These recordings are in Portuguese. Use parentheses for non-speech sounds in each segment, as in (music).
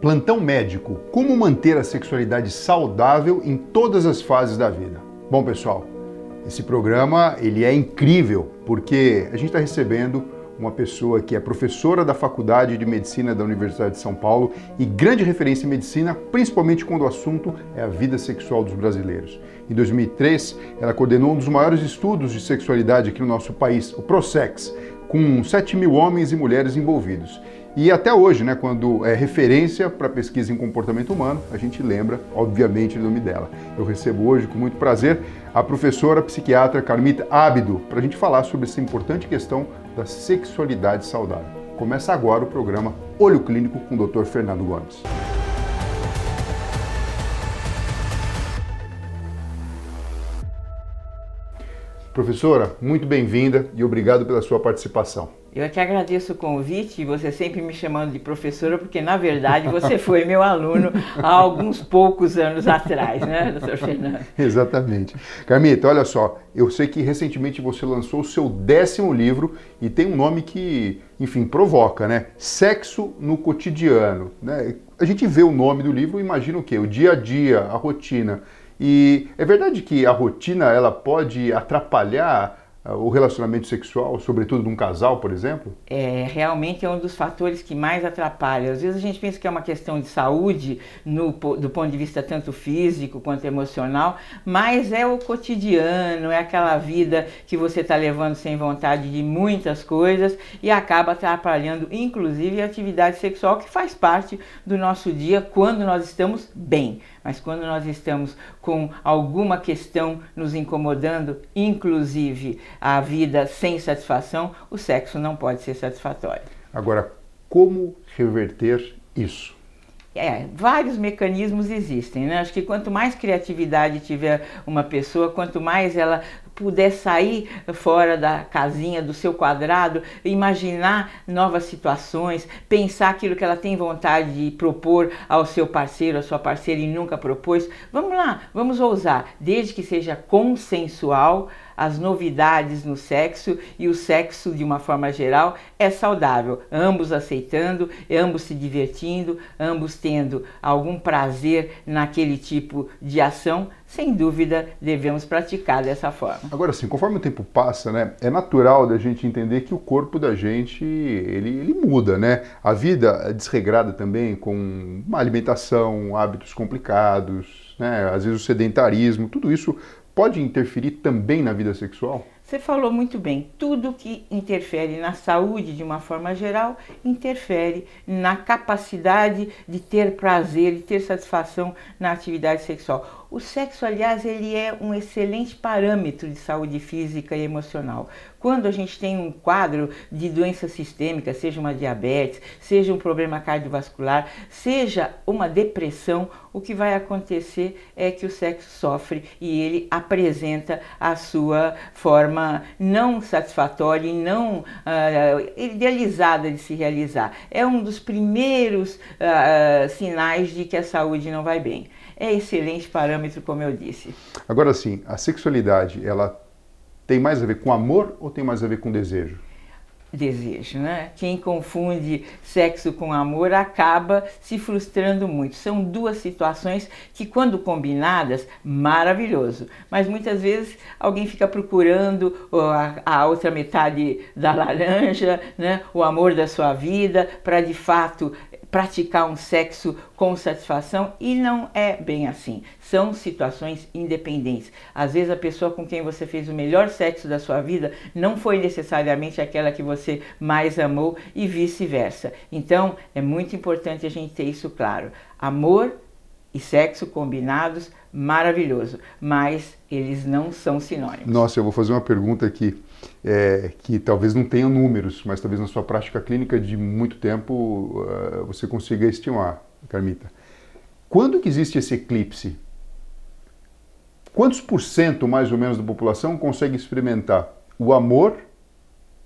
Plantão médico: como manter a sexualidade saudável em todas as fases da vida. Bom, pessoal, esse programa ele é incrível porque a gente está recebendo uma pessoa que é professora da Faculdade de Medicina da Universidade de São Paulo e grande referência em medicina, principalmente quando o assunto é a vida sexual dos brasileiros. Em 2003, ela coordenou um dos maiores estudos de sexualidade aqui no nosso país, o ProSex, com 7 mil homens e mulheres envolvidos. E até hoje, né, quando é referência para pesquisa em comportamento humano, a gente lembra, obviamente, do nome dela. Eu recebo hoje, com muito prazer, a professora psiquiatra Carmita Ábido, para a gente falar sobre essa importante questão da sexualidade saudável. Começa agora o programa Olho Clínico com o Dr. Fernando Gomes. Professora, muito bem-vinda e obrigado pela sua participação. Eu é que agradeço o convite e você sempre me chamando de professora, porque na verdade você (laughs) foi meu aluno há alguns poucos anos atrás, né, doutor Fernando? (laughs) Exatamente. Carmita, olha só, eu sei que recentemente você lançou o seu décimo livro e tem um nome que, enfim, provoca, né? Sexo no cotidiano. Né? A gente vê o nome do livro e imagina o quê? O dia a dia, a rotina. E é verdade que a rotina ela pode atrapalhar o relacionamento sexual, sobretudo de um casal, por exemplo? É, realmente é um dos fatores que mais atrapalha. Às vezes a gente pensa que é uma questão de saúde, no, do ponto de vista tanto físico quanto emocional, mas é o cotidiano, é aquela vida que você está levando sem vontade de muitas coisas e acaba atrapalhando, inclusive, a atividade sexual que faz parte do nosso dia quando nós estamos bem. Mas quando nós estamos com alguma questão nos incomodando, inclusive a vida sem satisfação, o sexo não pode ser satisfatório. Agora, como reverter isso? É, vários mecanismos existem, né? Acho que quanto mais criatividade tiver uma pessoa, quanto mais ela puder sair fora da casinha, do seu quadrado, imaginar novas situações, pensar aquilo que ela tem vontade de propor ao seu parceiro, à sua parceira e nunca propôs, vamos lá, vamos ousar, desde que seja consensual as novidades no sexo e o sexo de uma forma geral é saudável, ambos aceitando, ambos se divertindo, ambos tendo algum prazer naquele tipo de ação, sem dúvida devemos praticar dessa forma. Agora sim, conforme o tempo passa, né, é natural da gente entender que o corpo da gente ele, ele muda, né? A vida é desregrada também com uma alimentação, hábitos complicados, né? Às vezes o sedentarismo, tudo isso pode interferir também na vida sexual? Você falou muito bem, tudo que interfere na saúde de uma forma geral interfere na capacidade de ter prazer, de ter satisfação na atividade sexual. O sexo, aliás, ele é um excelente parâmetro de saúde física e emocional. Quando a gente tem um quadro de doença sistêmica, seja uma diabetes, seja um problema cardiovascular, seja uma depressão, o que vai acontecer é que o sexo sofre e ele apresenta a sua forma não satisfatória e não uh, idealizada de se realizar. É um dos primeiros uh, sinais de que a saúde não vai bem é excelente parâmetro, como eu disse. Agora sim, a sexualidade, ela tem mais a ver com amor ou tem mais a ver com desejo? Desejo, né? Quem confunde sexo com amor acaba se frustrando muito. São duas situações que, quando combinadas, maravilhoso. Mas muitas vezes alguém fica procurando a, a outra metade da laranja, né? O amor da sua vida, para de fato praticar um sexo com satisfação e não é bem assim. São situações independentes. Às vezes a pessoa com quem você fez o melhor sexo da sua vida não foi necessariamente aquela que você mais amou e vice-versa. Então é muito importante a gente ter isso claro. Amor e sexo combinados, maravilhoso, mas eles não são sinônimos. Nossa, eu vou fazer uma pergunta aqui é, que talvez não tenha números, mas talvez na sua prática clínica de muito tempo uh, você consiga estimar, Carmita. Quando que existe esse eclipse? Quantos por cento, mais ou menos, da população consegue experimentar o amor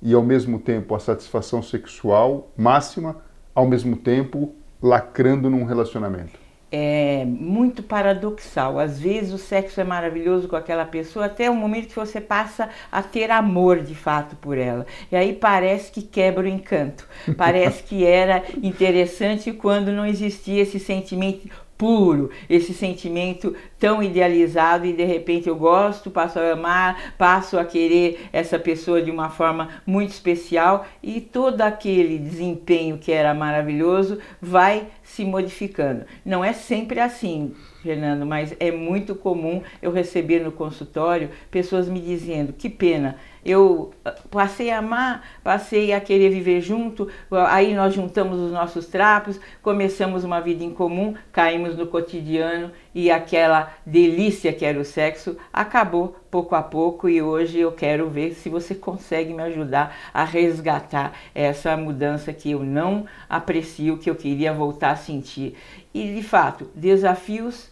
e, ao mesmo tempo, a satisfação sexual máxima, ao mesmo tempo, lacrando num relacionamento? É muito paradoxal. Às vezes o sexo é maravilhoso com aquela pessoa até o momento que você passa a ter amor de fato por ela. E aí parece que quebra o encanto. Parece que era interessante quando não existia esse sentimento puro, esse sentimento tão idealizado e de repente eu gosto, passo a amar, passo a querer essa pessoa de uma forma muito especial e todo aquele desempenho que era maravilhoso vai se modificando. Não é sempre assim, Fernando, mas é muito comum eu receber no consultório pessoas me dizendo: que pena, eu ah, passei a amar, passei a querer viver junto, aí nós juntamos os nossos trapos, começamos uma vida em comum, caímos no cotidiano e aquela delícia que era o sexo acabou pouco a pouco e hoje eu quero ver se você consegue me ajudar a resgatar essa mudança que eu não aprecio, que eu queria voltar a sentir. E de fato, desafios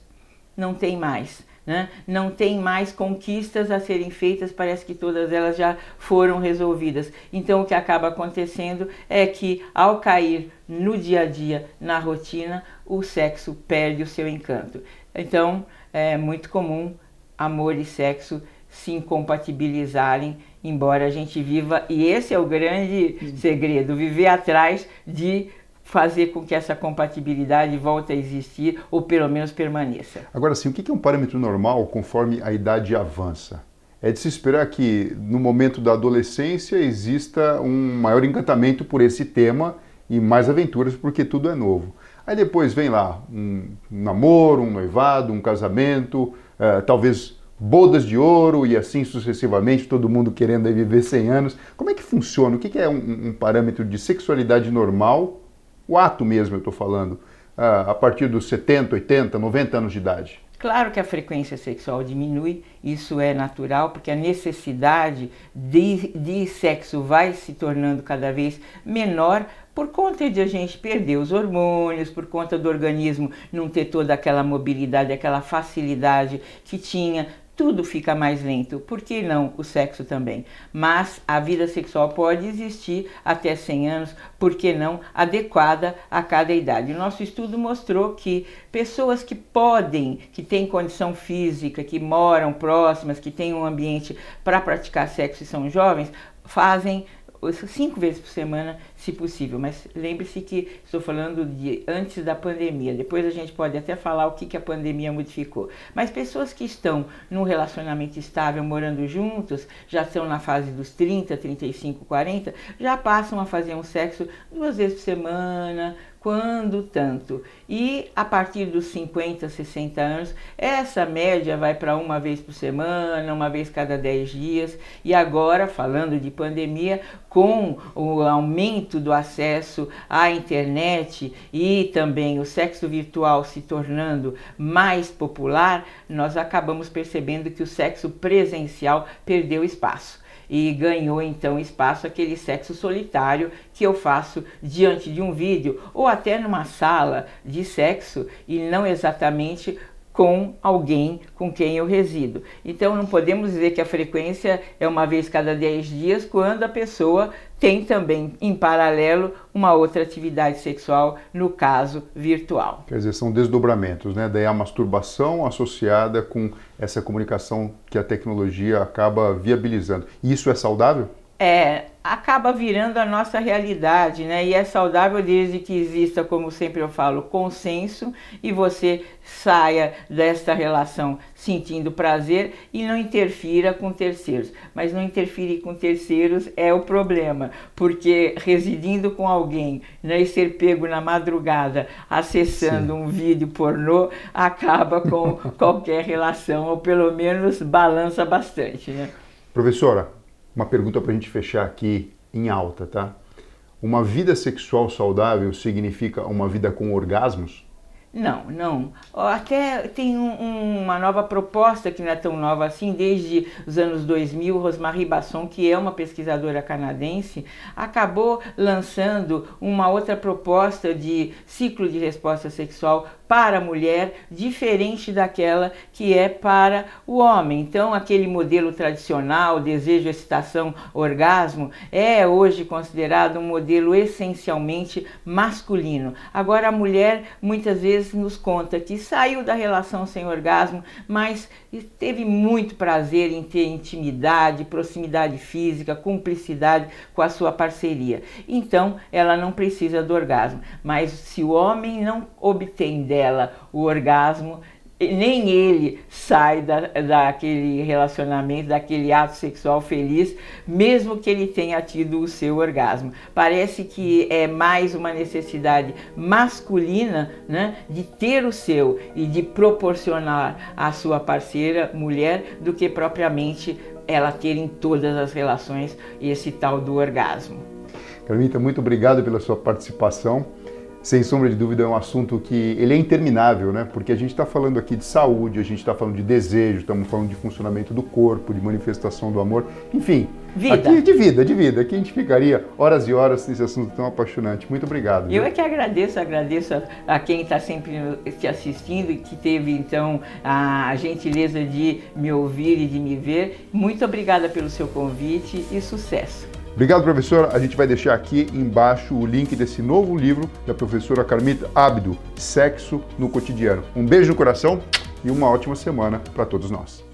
não tem mais. Né? Não tem mais conquistas a serem feitas, parece que todas elas já foram resolvidas. Então, o que acaba acontecendo é que, ao cair no dia a dia, na rotina, o sexo perde o seu encanto. Então, é muito comum amor e sexo se incompatibilizarem, embora a gente viva, e esse é o grande segredo, viver atrás de fazer com que essa compatibilidade volte a existir ou pelo menos permaneça. Agora sim, o que é um parâmetro normal conforme a idade avança? É de se esperar que no momento da adolescência exista um maior encantamento por esse tema e mais aventuras porque tudo é novo. Aí depois vem lá um namoro, um noivado, um casamento, uh, talvez bodas de ouro e assim sucessivamente, todo mundo querendo viver 100 anos. Como é que funciona? O que é um, um parâmetro de sexualidade normal o ato mesmo, eu estou falando, a partir dos 70, 80, 90 anos de idade? Claro que a frequência sexual diminui, isso é natural, porque a necessidade de, de sexo vai se tornando cada vez menor por conta de a gente perder os hormônios, por conta do organismo não ter toda aquela mobilidade, aquela facilidade que tinha tudo fica mais lento. Por que não o sexo também? Mas a vida sexual pode existir até 100 anos, por que não adequada a cada idade. O nosso estudo mostrou que pessoas que podem, que têm condição física, que moram próximas, que têm um ambiente para praticar sexo e são jovens, fazem cinco vezes por semana, se possível. Mas lembre-se que estou falando de antes da pandemia. Depois a gente pode até falar o que, que a pandemia modificou. Mas pessoas que estão num relacionamento estável, morando juntos, já estão na fase dos 30, 35, 40, já passam a fazer um sexo duas vezes por semana, quando tanto. E a partir dos 50, 60 anos, essa média vai para uma vez por semana, uma vez cada 10 dias. E agora, falando de pandemia, com o aumento do acesso à internet e também o sexo virtual se tornando mais popular, nós acabamos percebendo que o sexo presencial perdeu espaço e ganhou então espaço aquele sexo solitário que eu faço diante de um vídeo ou até numa sala de sexo e não exatamente com alguém com quem eu resido. Então não podemos dizer que a frequência é uma vez cada 10 dias quando a pessoa tem também em paralelo uma outra atividade sexual, no caso virtual. Quer dizer, são desdobramentos, né? Daí a masturbação associada com essa comunicação que a tecnologia acaba viabilizando. Isso é saudável? É, acaba virando a nossa realidade, né? E é saudável desde que exista, como sempre eu falo, consenso e você saia desta relação sentindo prazer e não interfira com terceiros. Mas não interferir com terceiros é o problema, porque residindo com alguém né, e ser pego na madrugada acessando Sim. um vídeo pornô acaba com (laughs) qualquer relação, ou pelo menos balança bastante, né? Professora, uma pergunta para a gente fechar aqui em alta, tá? Uma vida sexual saudável significa uma vida com orgasmos? Não, não. Até tem um, uma nova proposta que não é tão nova assim, desde os anos 2000, Rosemarie Basson, que é uma pesquisadora canadense, acabou lançando uma outra proposta de ciclo de resposta sexual para a mulher, diferente daquela que é para o homem. Então, aquele modelo tradicional, desejo, excitação, orgasmo, é hoje considerado um modelo essencialmente masculino. Agora, a mulher muitas vezes nos conta que saiu da relação sem orgasmo, mas teve muito prazer em ter intimidade, proximidade física, cumplicidade com a sua parceria. Então, ela não precisa do orgasmo. Mas se o homem não obtém dela o orgasmo, nem ele sai da, daquele relacionamento, daquele ato sexual feliz, mesmo que ele tenha tido o seu orgasmo. Parece que é mais uma necessidade masculina né, de ter o seu e de proporcionar à sua parceira, mulher, do que propriamente ela ter em todas as relações esse tal do orgasmo. Carmita, muito obrigado pela sua participação sem sombra de dúvida, é um assunto que ele é interminável, né? Porque a gente está falando aqui de saúde, a gente está falando de desejo, estamos falando de funcionamento do corpo, de manifestação do amor, enfim. Vida. Aqui de vida, de vida. Aqui a gente ficaria horas e horas nesse assunto tão apaixonante. Muito obrigado. Eu viu? é que agradeço, agradeço a, a quem está sempre te assistindo e que teve então a gentileza de me ouvir e de me ver. Muito obrigada pelo seu convite e sucesso. Obrigado, professora. A gente vai deixar aqui embaixo o link desse novo livro da professora Carmita Abdo, Sexo no Cotidiano. Um beijo no coração e uma ótima semana para todos nós.